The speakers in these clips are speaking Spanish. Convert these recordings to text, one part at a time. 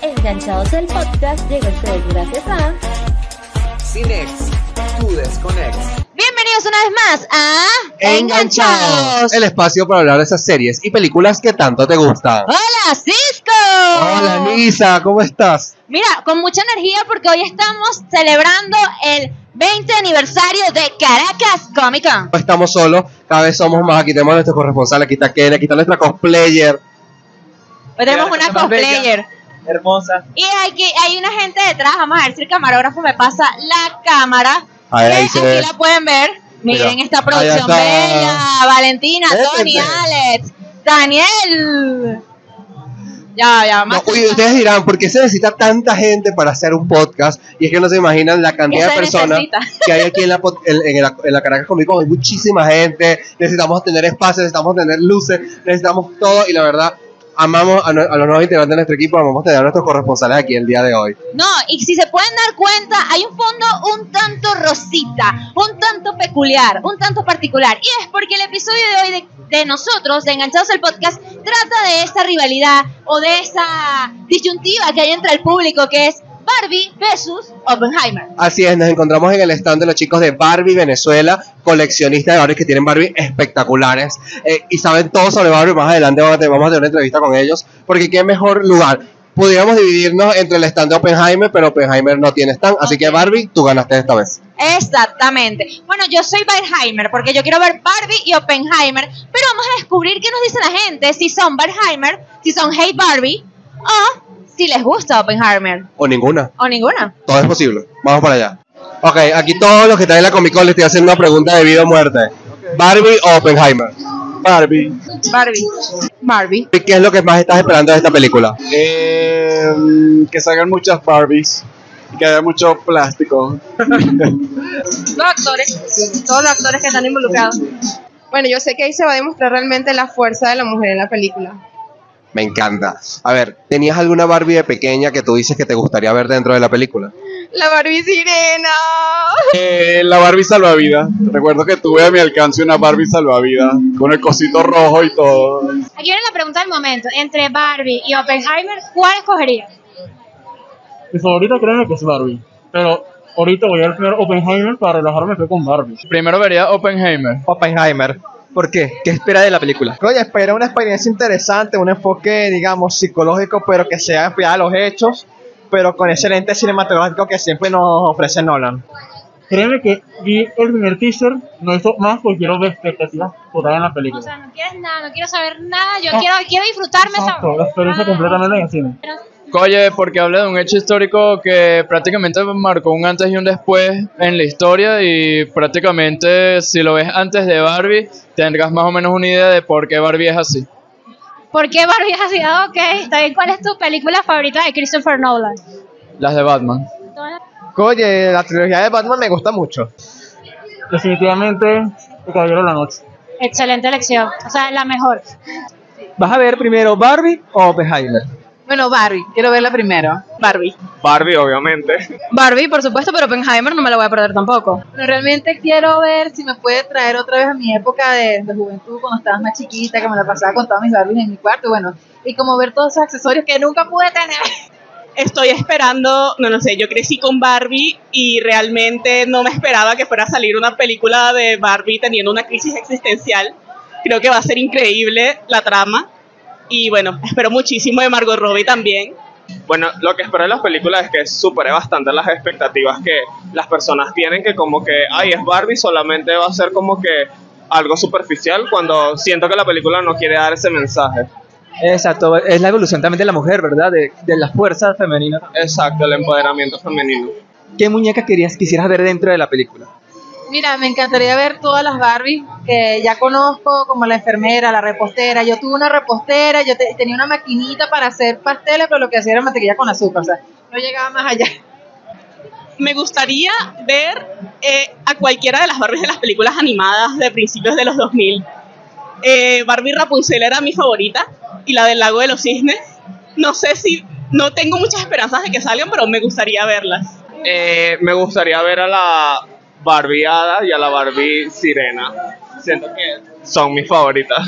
Enganchados el podcast llega a ustedes gracias a Cinex, tu desconex. Bienvenidos una vez más a Enganchados. El espacio para hablar de esas series y películas que tanto te gustan. Hola Cisco. Hola Nisa, ¿cómo estás? Mira, con mucha energía porque hoy estamos celebrando el 20 aniversario de Caracas Comic Con. No estamos solos, cada vez somos más. Aquí tenemos a nuestro corresponsal, aquí está Ken, aquí está nuestra cosplayer. Hoy tenemos una bella. cosplayer. Hermosa. Y aquí hay una gente detrás. Vamos a ver si el camarógrafo me pasa la cámara. A ver, Eh, ahí se aquí ve. la pueden ver. Miren Mira, esta ahí producción bella. Valentina, Tony. Alex, Daniel. Ya, ya, No, más. uy, ustedes dirán, ¿por qué se necesita tanta gente para hacer un podcast? Y es que no se imaginan la ¿Qué cantidad de personas necesita? que hay aquí en la, en, en la, en la Caracas Comic Con. Hay muchísima gente, necesitamos tener espacio, necesitamos tener luces, necesitamos todo. Y la verdad, amamos a, los nuevos integrantes de nuestro equipo, amamos tener a nuestros corresponsales aquí el día de hoy. No, y si se pueden dar cuenta, hay un fondo un tanto rosita, un tanto peculiar, un tanto particular. Y es porque el episodio de hoy de, de nosotros, de Enganchados al Podcast, trata de esa rivalidad o de esa disyuntiva que hay entre el público, que es Barbie versus Oppenheimer. Así es, nos encontramos en el stand de los chicos de Barbie Venezuela, coleccionistas de Barbie que tienen Barbie espectaculares eh, y saben todo sobre Barbie. Más adelante vamos a, tener, una entrevista con ellos, porque qué mejor lugar. Pudiéramos dividirnos entre el stand de Oppenheimer, pero Oppenheimer no tiene stand, así que. Barbie, tú ganaste esta vez. Exactamente. Bueno, yo soy Barbenheimer porque yo quiero ver Barbie y Oppenheimer, pero vamos a descubrir qué nos dice la gente, si son Barbenheimer, si son Hate Barbie o si les gusta Oppenheimer O ninguna, o ninguna. todo es posible. Vamos para allá. Ok, aquí todos los que están en la Comic Con les estoy haciendo una pregunta de vida o muerte. ¿Barbie o Oppenheimer? Barbie. Barbie. Barbie. ¿Y ¿Qué es lo que más estás esperando de esta película? Eh, que salgan muchas Barbies. Que haya mucho plástico. los actores, todos los actores que están involucrados. Bueno, yo sé que ahí se va a demostrar realmente la fuerza de la mujer en la película. Me encanta. A ver, ¿tenías alguna Barbie de pequeña que tú dices que te gustaría ver dentro de la película? La Barbie sirena. Eh, la Barbie salvavidas. Recuerdo que tuve a mi alcance una Barbie salvavidas. Con el cosito rojo y todo. Aquí viene la pregunta del momento. Entre Barbie y Oppenheimer, ¿cuál escogerías? Mi favorita creo que es Barbie. Pero ahorita voy a ver primero Oppenheimer para relajarme fue con Barbie. Primero vería Oppenheimer. Oppenheimer. ¿Por qué? ¿Qué espera de la película? Oye, espera una experiencia interesante, un enfoque, digamos, psicológico, pero que sea fiel a los hechos, pero con ese lente cinematográfico que siempre nos ofrece Nolan. Créeme que vi el primer teaser, no hizo más porque quiero ver expectativas totales en la película. O sea, no quieres nada, no quiero saber nada, yo No. quiero, quiero disfrutarme esa... Exacto, la experiencia completamente en el cine. Oye, porque habla de un hecho histórico que prácticamente marcó un antes y un después en la historia y prácticamente si lo ves antes de Barbie tendrás más o menos una idea de por qué Barbie es así. ¿Por qué Barbie es así? Ah, Ok, está bien. ¿Cuál es tu película favorita de Christopher Nolan? Las de Batman. Oye, la trilogía de Batman me gusta mucho. Definitivamente, El Caballero de la Noche. Excelente elección, o sea, la mejor. ¿Vas a ver primero Barbie o Oppenheimer? Bueno, Barbie, quiero verla primero. Barbie. Barbie, obviamente. Barbie, por supuesto, pero Oppenheimer no me la voy a perder tampoco. Bueno, realmente quiero ver si me puede traer otra vez a mi época de, de juventud, cuando estaba más chiquita, que me la pasaba con todas mis Barbies en mi cuarto, bueno, y como ver todos esos accesorios que nunca pude tener. estoy esperando, no lo sé, yo crecí con Barbie y realmente no me esperaba que fuera a salir una película de Barbie teniendo una crisis existencial. Creo que va a ser increíble la trama. Y bueno, espero muchísimo de Margot Robbie también. Bueno, lo que espero de las películas es que supere bastante las expectativas que las personas tienen, que como que, ay, es Barbie, solamente va a ser como que algo superficial, cuando siento que la película no quiere dar ese mensaje. Exacto, es la evolución también de la mujer, ¿verdad? De, de la fuerza femenina. Exacto, el empoderamiento femenino. ¿Qué muñeca querías, quisieras ver dentro de la película? Mira, me encantaría ver todas las Barbies que ya conozco, como la enfermera, la repostera. Yo tuve una repostera, yo te- tenía una maquinita para hacer pasteles, pero lo que hacía era mantequilla con azúcar, o sea, no llegaba más allá. Me gustaría ver eh, a cualquiera de las Barbies de las películas animadas de principios de los 2000. Eh, Barbie Rapunzel era mi favorita y la del lago de los cisnes. No sé si, no tengo muchas esperanzas de que salgan, pero me gustaría verlas. Eh, me gustaría ver a la Barbie Hada y a la Barbie Sirena. Siento que son mis favoritas.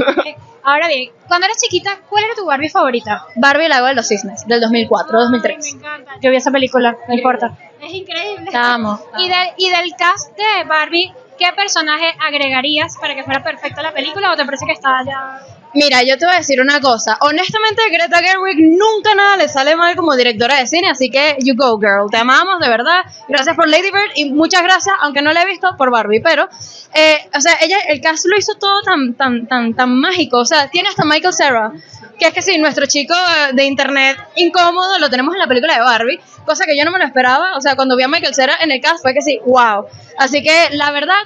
Ahora bien, cuando eras chiquita, ¿cuál era tu Barbie favorita? Barbie el lago de los cisnes, del 2004, 2003. encanta. Yo vi esa película, no importa. Es increíble. Amo. Y, del, y del cast de Barbie, ¿qué personaje agregarías para que fuera perfecta la película o te parece que está ya... Mira, yo te voy a decir una cosa. Honestamente, Greta Gerwig nunca nada le sale mal como directora de cine, así que you go, girl. Te amamos, de verdad. Gracias por Lady Bird y muchas gracias, aunque no la he visto, por Barbie. Pero, eh, o sea, ella, el cast lo hizo todo tan, tan, tan, tan mágico. O sea, tiene hasta Michael Cera, que es que sí, nuestro chico eh, de internet incómodo lo tenemos en la película de Barbie, cosa que yo no me lo esperaba. O sea, cuando vi a Michael Cera en el cast fue que sí, wow. Así que, la verdad,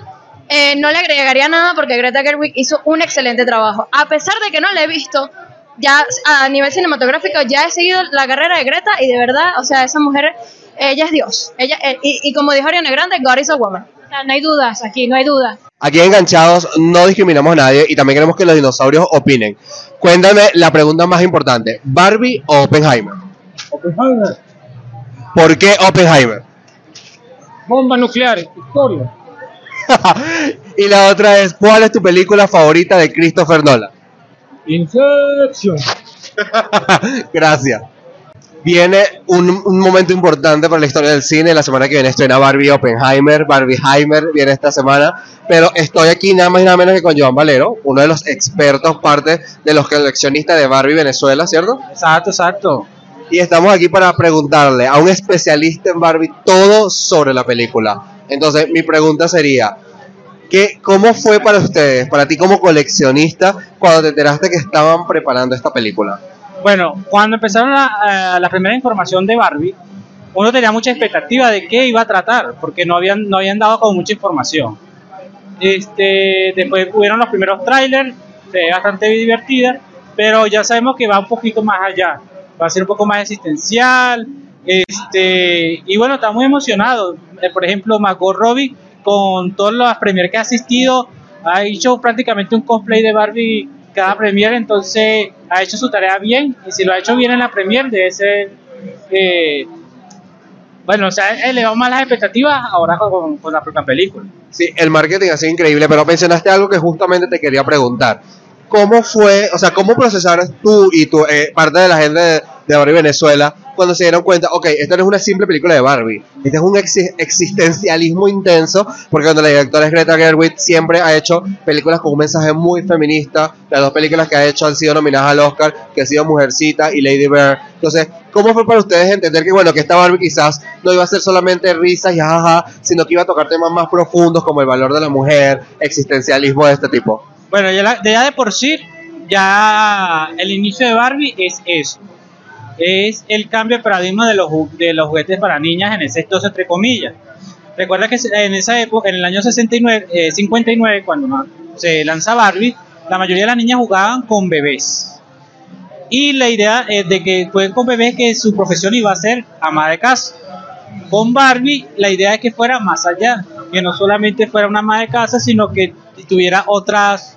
eh, no le agregaría nada porque Greta Gerwig hizo un excelente trabajo. A pesar de que no la he visto, ya a nivel cinematográfico ya he seguido la carrera de Greta y de verdad, o sea, esa mujer, ella es Dios. Ella, eh, y, y como dijo Ariana Grande, God is a woman. O sea, no hay dudas aquí, no hay dudas. Aquí en enganchados no discriminamos a nadie y también queremos que los dinosaurios opinen. Cuéntame la pregunta más importante, ¿Barbie o Oppenheimer? Oppenheimer, ¿Por qué Oppenheimer? bomba nuclear, historia. y la otra es, ¿cuál es tu película favorita de Christopher Nolan? Inception. Gracias. Viene un, un momento importante para la historia del cine. La semana que viene estrena Barbie Oppenheimer. Barbieheimer viene esta semana. Pero estoy aquí nada más y nada menos que con Joan Valero, uno de los expertos, parte de los coleccionistas de Barbie Venezuela, ¿cierto? Exacto, exacto. Y estamos aquí para preguntarle a un especialista en Barbie todo sobre la película. Entonces, mi pregunta sería, ¿qué, ¿cómo fue para ustedes, para ti como coleccionista, cuando te enteraste que estaban preparando esta película? Bueno, cuando empezaron la, eh, la primera información de Barbie, uno tenía mucha expectativa de qué iba a tratar, porque no habían, no habían dado como mucha información. Este, después hubieron los primeros trailers, bastante divertida, pero ya sabemos que va un poquito más allá, va a ser un poco más existencial, este, y bueno, está muy emocionado. Eh, por ejemplo, Margot Robbie, con todas las premiers que ha asistido, ha hecho prácticamente un cosplay de Barbie cada premier, entonces ha hecho su tarea bien, y si lo ha hecho bien en la premier, debe ser... eh, bueno, o sea, elevado más las expectativas ahora con, con la propia película. Sí, el marketing ha sido increíble, pero mencionaste algo que justamente te quería preguntar. ¿Cómo fue, o sea, cómo procesaron tú y tu eh, parte de la gente de Barbie Venezuela cuando se dieron cuenta, ok, esto no es una simple película de Barbie, este es un exi- existencialismo intenso, porque cuando la directora es Greta Gerwig siempre ha hecho películas con un mensaje muy feminista, las dos películas que ha hecho han sido nominadas al Oscar, que han sido Mujercita y Lady Bird, entonces, ¿cómo fue para ustedes entender que, bueno, que esta Barbie quizás no iba a ser solamente risas y jajaja, sino que iba a tocar temas más profundos como el valor de la mujer, existencialismo de este tipo? Bueno, ya de por sí, ya el inicio de Barbie es eso. Es el cambio de paradigma de los, de los juguetes para niñas en el sexto, entre comillas. Recuerda que en esa época, en el año 69, eh, 59, cuando se lanza Barbie, la mayoría de las niñas jugaban con bebés. Y la idea es de que jueguen con bebés que su profesión iba a ser ama de casa. Con Barbie, la idea es que fuera más allá, que no solamente fuera una ama de casa, sino que tuviera otras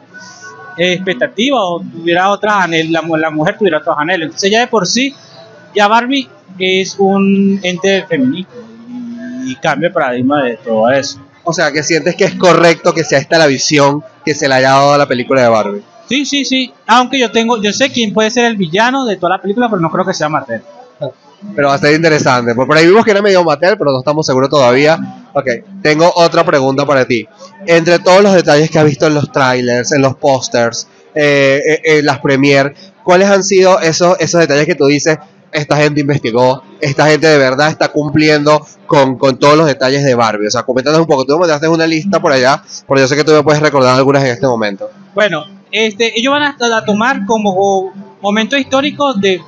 expectativas o tuviera otras anhelos, la, la mujer tuviera otros anhelos. Entonces ya de por sí, ya Barbie es un ente feminista y cambia el paradigma de todo eso. O sea, que sientes que es correcto que sea esta la visión que se le haya dado a la película de Barbie. Sí, sí, sí. Aunque yo tengo, yo sé quién puede ser el villano de toda la película, pero no creo que sea Mattel. Pero ser interesante. Por por ahí vimos que era medio Mattel, pero no estamos seguros todavía. Ok, tengo otra pregunta para ti. Entre todos los detalles que has visto en los trailers, en los pósters, eh, eh, en las premiere, ¿cuáles han sido esos, esos detalles que tú dices? Esta gente investigó, esta gente de verdad está cumpliendo con, con todos los detalles de Barbie. O sea, coméntanos un poco. Tú me mandaste una lista por allá, porque yo sé que tú me puedes recordar algunas en este momento. Bueno, este, ellos van a, a tomar como momento histórico de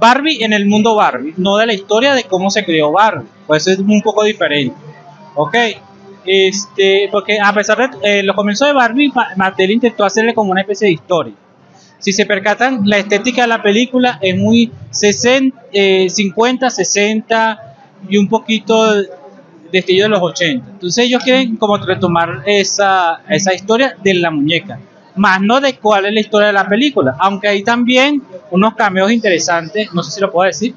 Barbie en el mundo Barbie, no de la historia de cómo se creó Barbie. Pues es un poco diferente. Ok. Este, porque a pesar de eh, los comienzos de Barbie, Ma- Mattel intentó hacerle como una especie de historia. Si se percatan, la estética de la película es muy 60, eh, 50, 60 y un poquito de de los 80. Entonces ellos quieren como retomar esa, esa historia de la muñeca, más no de cuál es la historia de la película, aunque hay también unos cameos interesantes, no sé si lo puedo decir,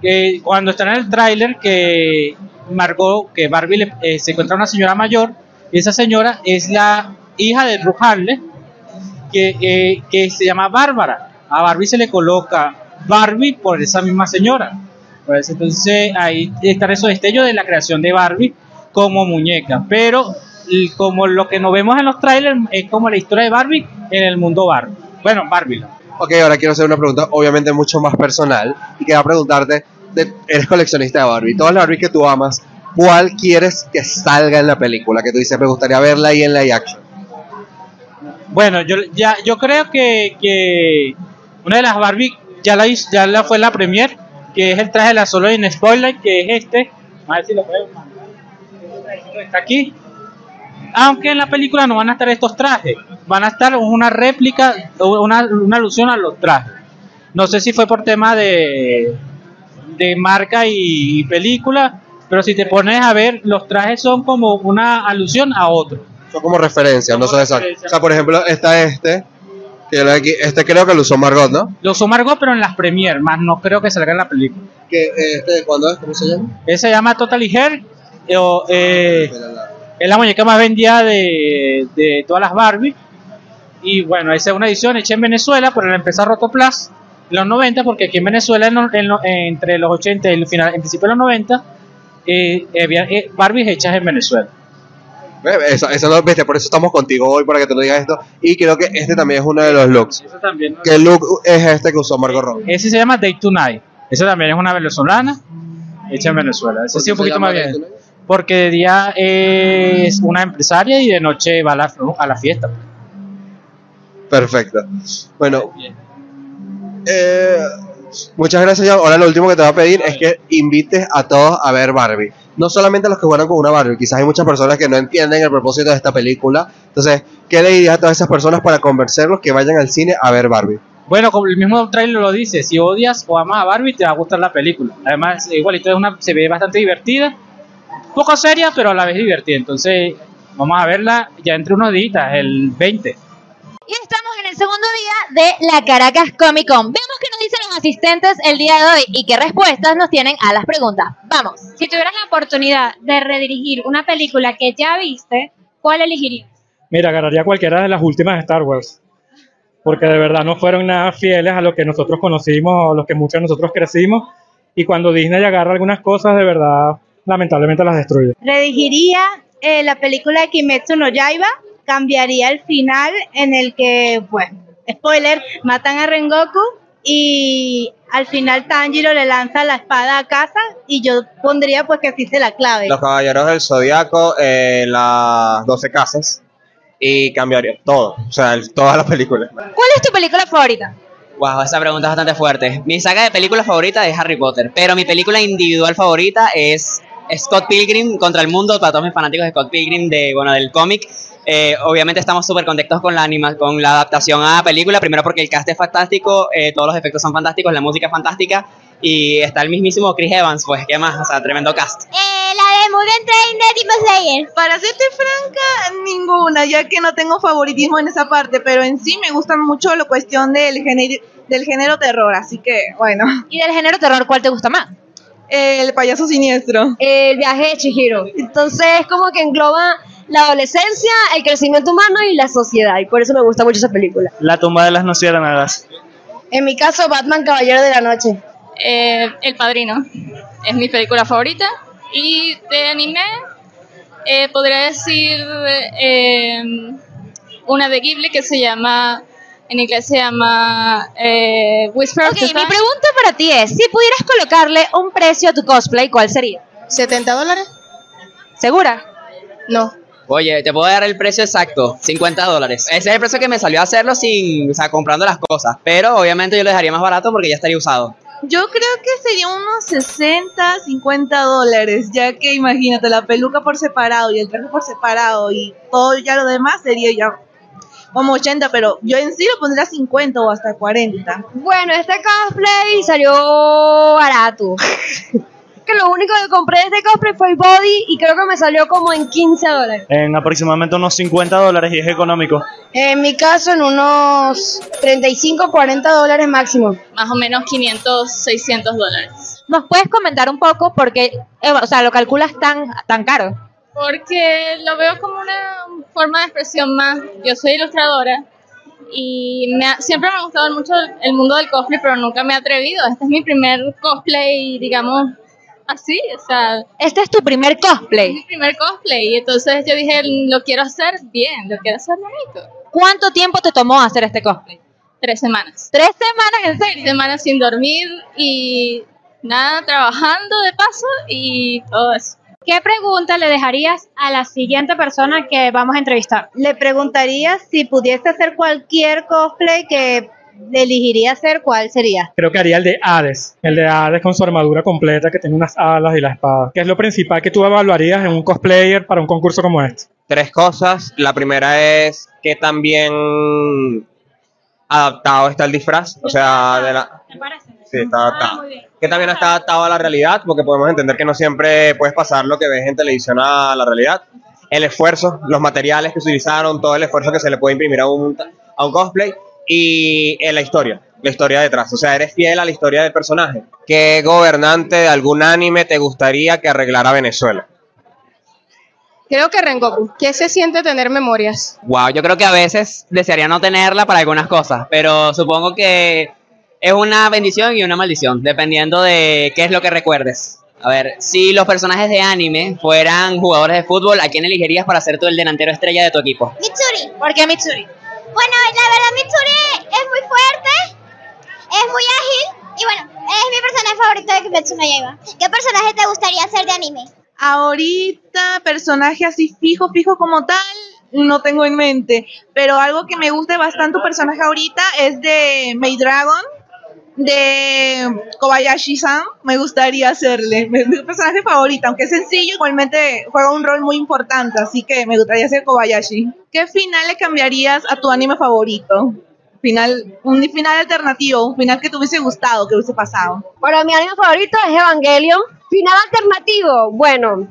que cuando están en el tráiler que Margot, que Barbie le- eh, se encuentra una señora mayor, y esa señora es la hija de Ruth que, eh, que se llama Bárbara. A Barbie se le coloca Barbie por esa misma señora. Pues, entonces ahí están esos destellos de la creación de Barbie como muñeca. Pero como lo que nos vemos en los trailers es como la historia de Barbie en el mundo Barbie. Bueno, Barbie. Ok, ahora quiero hacer una pregunta obviamente mucho más personal y quería preguntarte, de- eres coleccionista de Barbie, todas las Barbie que tú amas, ¿cuál quieres que salga en la película? Que tú dices, me gustaría verla ahí en la action. Bueno, yo ya yo creo que, que una de las Barbie ya la hizo- ya la fue la premier, que es el traje de la solo en spoiler, que es este. A ver si lo puedo mandar. Está aquí. Aunque en la película no van a estar estos trajes, van a estar una réplica, o una, una alusión a los trajes. No sé si fue por tema de, de marca y, película, pero si te pones a ver, los trajes son como una alusión a otro. Son como referencias, no son exactas. O sea, por ejemplo, está este, que aquí, este creo que lo usó Margot, ¿no? Lo usó Margot, pero en las premier, más no creo que salga en la película. Que, este, ¿Cuándo es? ¿Cómo se llama? Ese se llama Totally Hair. eh, o, eh, es la muñeca más vendida de, de todas las Barbie. Y bueno, esa es una edición hecha en Venezuela por la empresa Rotoplas en los 90, porque aquí en Venezuela, en lo- en lo- entre los 80 y el final, en principio de los 90, eh, había eh, Barbies hechas en Venezuela. Ve, Eso, eso no, viste, por eso estamos contigo hoy, para que te lo digas esto. Y creo que este también es uno de los looks. Eso también, ¿no? ¿Qué look es este que usó Margot Robbie? Ese se llama Day to Night. Esa también es una venezolana hecha en Venezuela. Ese sí un poquito más bien. Porque de día es una empresaria y de noche va a la, a la fiesta. Perfecto. Bueno, eh, muchas gracias. Jan. Ahora lo último que te voy a pedir es que invites a todos a ver Barbie. No solamente a los que juegan con una Barbie, quizás hay muchas personas que no entienden el propósito de esta película. Entonces, ¿qué le dirías a todas esas personas para convencerlos que vayan al cine a ver Barbie? Bueno, como el mismo trailer lo dice, si odias o amas a Barbie, te va a gustar la película. Además, igualito es una, se ve bastante divertida, poco seria, pero a la vez divertida. Entonces, vamos a verla ya entre unos días, el 20. Y estamos en el segundo día de la Caracas Comic Con. Veamos qué nos dicen los asistentes el día de hoy y qué respuestas nos tienen a las preguntas. Vamos. Si tuvieras la oportunidad de redirigir una película que ya viste, ¿cuál elegirías? Mira, agarraría cualquiera de las últimas de Star Wars. Porque de verdad no fueron nada fieles a lo que nosotros conocimos o lo que muchos de nosotros crecimos. Y cuando Disney agarra algunas cosas, de verdad, lamentablemente las destruye. Redirigiría eh, la película de Kimetsu no Yaiba, cambiaría el final en el que, pues, spoiler, matan a Rengoku y al final Tanjiro le lanza la espada a casa y yo pondría pues que así se la clave. Los Caballeros del Zodiaco, eh, las 12 casas y cambiaría todo, o sea, el- toda la película. ¿Cuál es tu película favorita? Wow, esa pregunta es bastante fuerte. Mi saga de películas favorita es Harry Potter, pero mi película individual favorita es Scott Pilgrim contra el mundo, para todos mis fanáticos de Scott Pilgrim, de, bueno, del cómic. Eh, obviamente estamos súper contentos con la anima, con la adaptación a película, primero porque el cast es fantástico, eh, todos los efectos son fantásticos, la música es fantástica y está el mismísimo Chris Evans, pues qué más, o sea, tremendo cast. Eh, la de Mugen Train de Demon Slayer. Para serte franca, ninguna, ya que no tengo favoritismo en esa parte, pero en sí me gusta mucho la cuestión del género, del género terror, así que bueno. ¿Y del género terror cuál te gusta más? El payaso siniestro. El viaje de Chihiro. Entonces es como que engloba la adolescencia, el crecimiento humano y la sociedad. Y por eso me gusta mucho esa película. La tumba de las luciérnagas. En mi caso, Batman Caballero de la Noche. Eh, el Padrino es mi película favorita. Y de anime, eh, podría decir eh, una de Ghibli que se llama, en inglés se llama eh, Whisper of Ok, the mi Time. pregunta para ti es, si pudieras colocarle un precio a tu cosplay, ¿cuál sería? ¿70 dólares? ¿Segura? No. Oye, te puedo dar el precio exacto, 50 dólares. Ese es el precio que me salió a hacerlo sin, o sea, comprando las cosas. Pero obviamente yo lo dejaría más barato porque ya estaría usado. Yo creo que sería unos 60, 50 dólares, ya que imagínate la peluca por separado y el traje por separado y todo ya lo demás sería ya como 80, pero yo en sí lo pondría 50 o hasta 40. Bueno, este cosplay salió barato. que lo único que compré de este cosplay fue el body y creo que me salió como en 15 dólares. En aproximadamente unos 50 dólares y es económico. En mi caso, en unos 35, 40 dólares máximo. Más o menos 500, 600 dólares. ¿Nos puedes comentar un poco por qué, eh, o sea, lo calculas tan, tan caro? Porque lo veo como una forma de expresión más. Yo soy ilustradora y me ha- siempre me ha gustado mucho el mundo del cosplay, pero nunca me he atrevido. Este es mi primer cosplay, digamos, así, o sea... Este es tu primer cosplay. mi primer cosplay y entonces yo dije, lo quiero hacer bien, lo quiero hacer bonito. ¿Cuánto tiempo te tomó hacer este cosplay? Tres semanas. ¿Tres semanas en serio? Tres semanas sin dormir y nada, trabajando de paso y todo eso. ¿Qué pregunta le dejarías a la siguiente persona que vamos a entrevistar? Le preguntaría si pudiese hacer cualquier cosplay que elegiría hacer, ¿cuál sería? Creo que haría el de Hades, el de Hades con su armadura completa que tiene unas alas y la espada. ¿Qué es lo principal que tú evaluarías en un cosplayer para un concurso como este? Tres cosas. La primera es que también adaptado está el disfraz. O sea, de la... Sí, está adaptado. Que también está adaptado a la realidad, porque podemos entender que no siempre puedes pasar lo que ves en televisión a la realidad. El esfuerzo, los materiales que utilizaron, todo el esfuerzo que se le puede imprimir a un, a un cosplay y eh, la historia, la historia detrás. O sea, eres fiel a la historia del personaje. ¿Qué gobernante de algún anime te gustaría que arreglara Venezuela? Creo que Rengoku. ¿Qué se siente tener memorias? Wow, yo creo que a veces desearía no tenerla para algunas cosas, pero supongo que es una bendición y una maldición, dependiendo de qué es lo que recuerdes. A ver, si los personajes de anime fueran jugadores de fútbol, ¿a quién elegirías para ser tú el delantero estrella de tu equipo? Mitsuri. ¿Por qué Mitsuri? Bueno, la verdad Mitsuri es muy fuerte, es muy ágil y bueno, es mi personaje favorito de Kimetsu no Yaiba. ¿Qué personaje te gustaría ser de anime? Ahorita, personaje así fijo, fijo como tal, no tengo en mente. Pero algo que me guste bastante un personaje ahorita es de Maid Dragon, de Kobayashi-san. Me gustaría hacerle. Es mi personaje favorito, aunque es sencillo, igualmente juega un rol muy importante. Así que me gustaría ser Kobayashi. ¿Qué final le cambiarías a tu anime favorito? Final, un final alternativo, un final que te hubiese gustado, que hubiese pasado. Bueno, mi anime favorito es Evangelion. Final alternativo, bueno,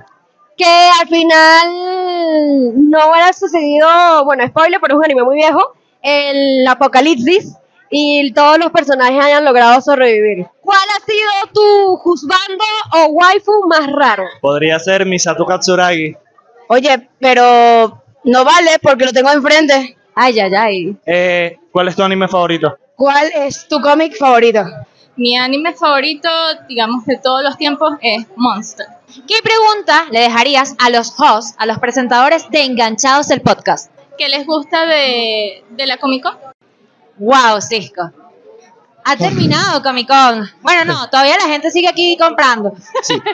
que al final no hubiera sucedido, bueno, spoiler, pero es un anime muy viejo, el apocalipsis y todos los personajes hayan logrado sobrevivir. ¿Cuál ha sido tu juzgando o waifu más raro? Podría ser Misato Katsuragi. Oye, pero no vale porque lo tengo enfrente. Ay, ay, ay. Eh, ¿Cuál es tu anime favorito? ¿Cuál es tu cómic favorito? Mi anime favorito, digamos, de todos los tiempos es Monster. ¿Qué pregunta le dejarías a los hosts, a los presentadores de Enganchados el Podcast? ¿Qué les gusta de, de la Comic Con? Wow, Cisco. Ha terminado Comic Con. Bueno, no, todavía la gente sigue aquí comprando.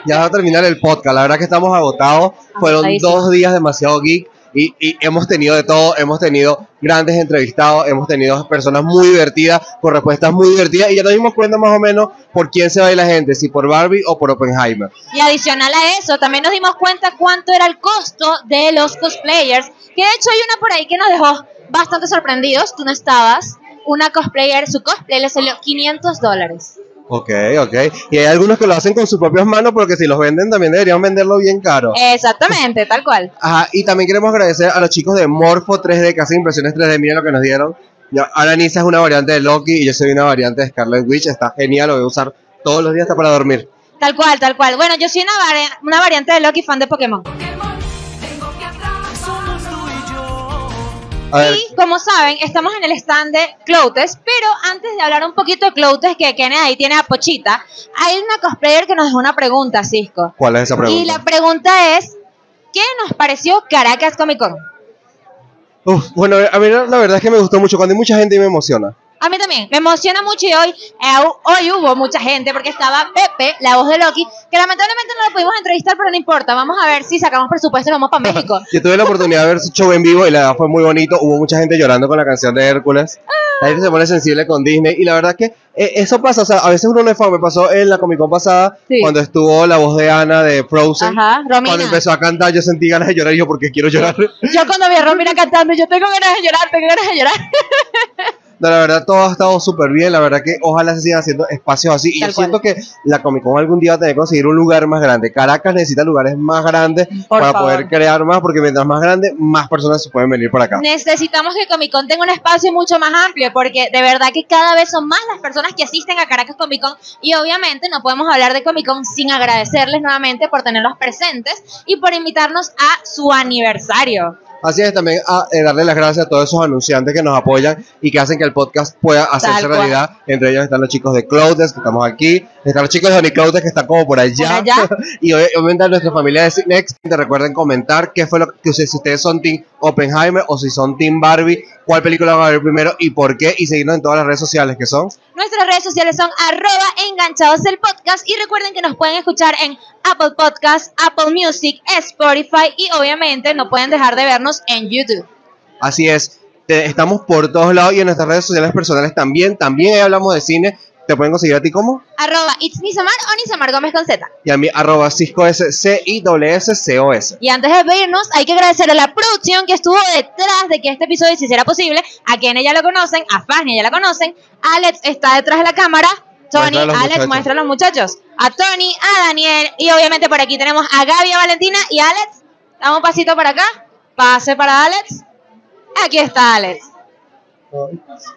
Ya va a terminar el podcast. La verdad que estamos agotados. Fueron Agotadísimos. dos días demasiado geek y, y hemos tenido de todo. Hemos tenido grandes entrevistados, hemos tenido personas muy divertidas, con respuestas muy divertidas y ya nos dimos cuenta más o menos por quién se va a ir la gente, si por Barbie o por Oppenheimer. Y adicional a eso, también nos dimos cuenta cuánto era el costo de los cosplayers. Que de hecho hay una por ahí que nos dejó bastante sorprendidos. Tú no estabas. Una cosplayer, su cosplay le salió 500 dólares. Ok, ok. Y hay algunos que lo hacen con sus propias manos porque si los venden también deberían venderlo bien caro. Exactamente, tal cual. Ajá, y también queremos agradecer a los chicos de Morpho 3D que hacen impresiones 3D, miren lo que nos dieron. Ya, ahora Nisa es una variante de Loki y yo soy una variante de Scarlet Witch, está genial, lo voy a usar todos los días hasta para dormir. Tal cual, tal cual. Bueno, yo soy una, vari- una variante de Loki fan de Pokémon. A Y como saben, estamos en el stand de Cloutes, pero antes de hablar un poquito de Cloutes, que Kenneth ahí tiene a Pochita, hay una cosplayer que nos dejó una pregunta, Cisco. ¿cuál es esa pregunta? Y la pregunta es, ¿qué nos pareció Caracas Comic Con? Uf, bueno, a mí la verdad es que me gustó mucho, cuando hay mucha gente me emociona. A mí también, me emociona mucho y hoy, eh, hoy hubo mucha gente porque estaba Pepe, la voz de Loki, que lamentablemente no lo pudimos entrevistar, pero no importa, vamos a ver si sacamos presupuesto y vamos para México. Yo tuve la oportunidad de ver su show en vivo y la verdad fue muy bonito. Hubo mucha gente llorando con la canción de Hércules. La gente se pone sensible con Disney y la verdad que eh, eso pasa. O sea, a veces uno no es fan. Me pasó en la Comic Con pasada Sí. cuando estuvo la voz de Ana de Frozen. Ajá, Romina. Cuando empezó a cantar, yo sentí ganas de llorar y yo, porque quiero llorar? Yo cuando vi a Romina cantando, yo tengo ganas de llorar, tengo ganas de llorar. No, la verdad todo ha estado súper bien, la verdad que ojalá se sigan haciendo espacios así y yo siento que la Comic Con algún día va a tener que conseguir un lugar más grande. Caracas necesita lugares más grandes Por para favor. poder crear más porque mientras más grande, más personas se pueden venir por acá. Necesitamos que Comic Con tenga un espacio mucho más amplio, porque de verdad que cada vez son más las personas que asisten a Caracas Comic Con y obviamente no podemos hablar de Comic Con sin agradecerles nuevamente por tenerlos presentes y por invitarnos a su aniversario. Así es, también a, eh, darle las gracias a todos esos anunciantes que nos apoyan y que hacen que el podcast pueda hacerse Tal cual. realidad. Entre ellos están los chicos de Cloudes, que estamos aquí, están los chicos de Honey Cloudes, que están como por allá. Por allá. y ob- obviamente a nuestra familia de Cinex, te recuerden comentar qué fue lo que ustedes- si ustedes son Team Oppenheimer o si son Team Barbie, cuál película van a ver primero y por qué, y seguirnos en todas las redes sociales que son. Nuestras redes sociales son arroba enganchados el podcast y recuerden que nos pueden escuchar en Apple Podcast, Apple Music, Spotify y obviamente no pueden dejar de vernos en YouTube. Así es, te- estamos por todos lados y en nuestras redes sociales personales también. También ahí hablamos de cine. ¿Te pueden conseguir a ti como? Arroba It's Nisamar o Nisamar Gómez con Z. Y a mí, arroba Cisco S, C I S C O S. Y antes de pedirnos, hay que agradecer a la producción que estuvo detrás de que este episodio se hiciera posible. A quienes ya lo conocen, a Fania ya la conocen. Alex está detrás de la cámara. Tony, Alex muchachos. muestra a los muchachos. A Tony, a Daniel. Y obviamente por aquí tenemos a Gaby, a Valentina y a Alex. Damos un pasito para acá. Pase para Alex. Aquí está Alex.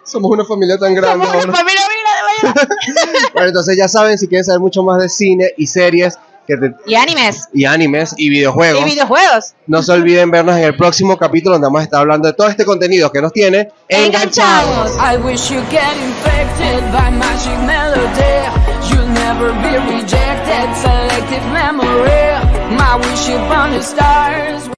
Somos una familia tan grande Somos una ahora. familia grande, vaya. Bueno, entonces ya saben, si quieren saber mucho más de cine y series que te- Y animes. y animes y videojuegos, Y videojuegos. no se olviden vernos en el próximo capítulo donde vamos a estar hablando de todo este contenido que nos tiene enganchados. I wish you get infected by magic melody. You'll never be rejected. Selective memory. My wish upon the stars.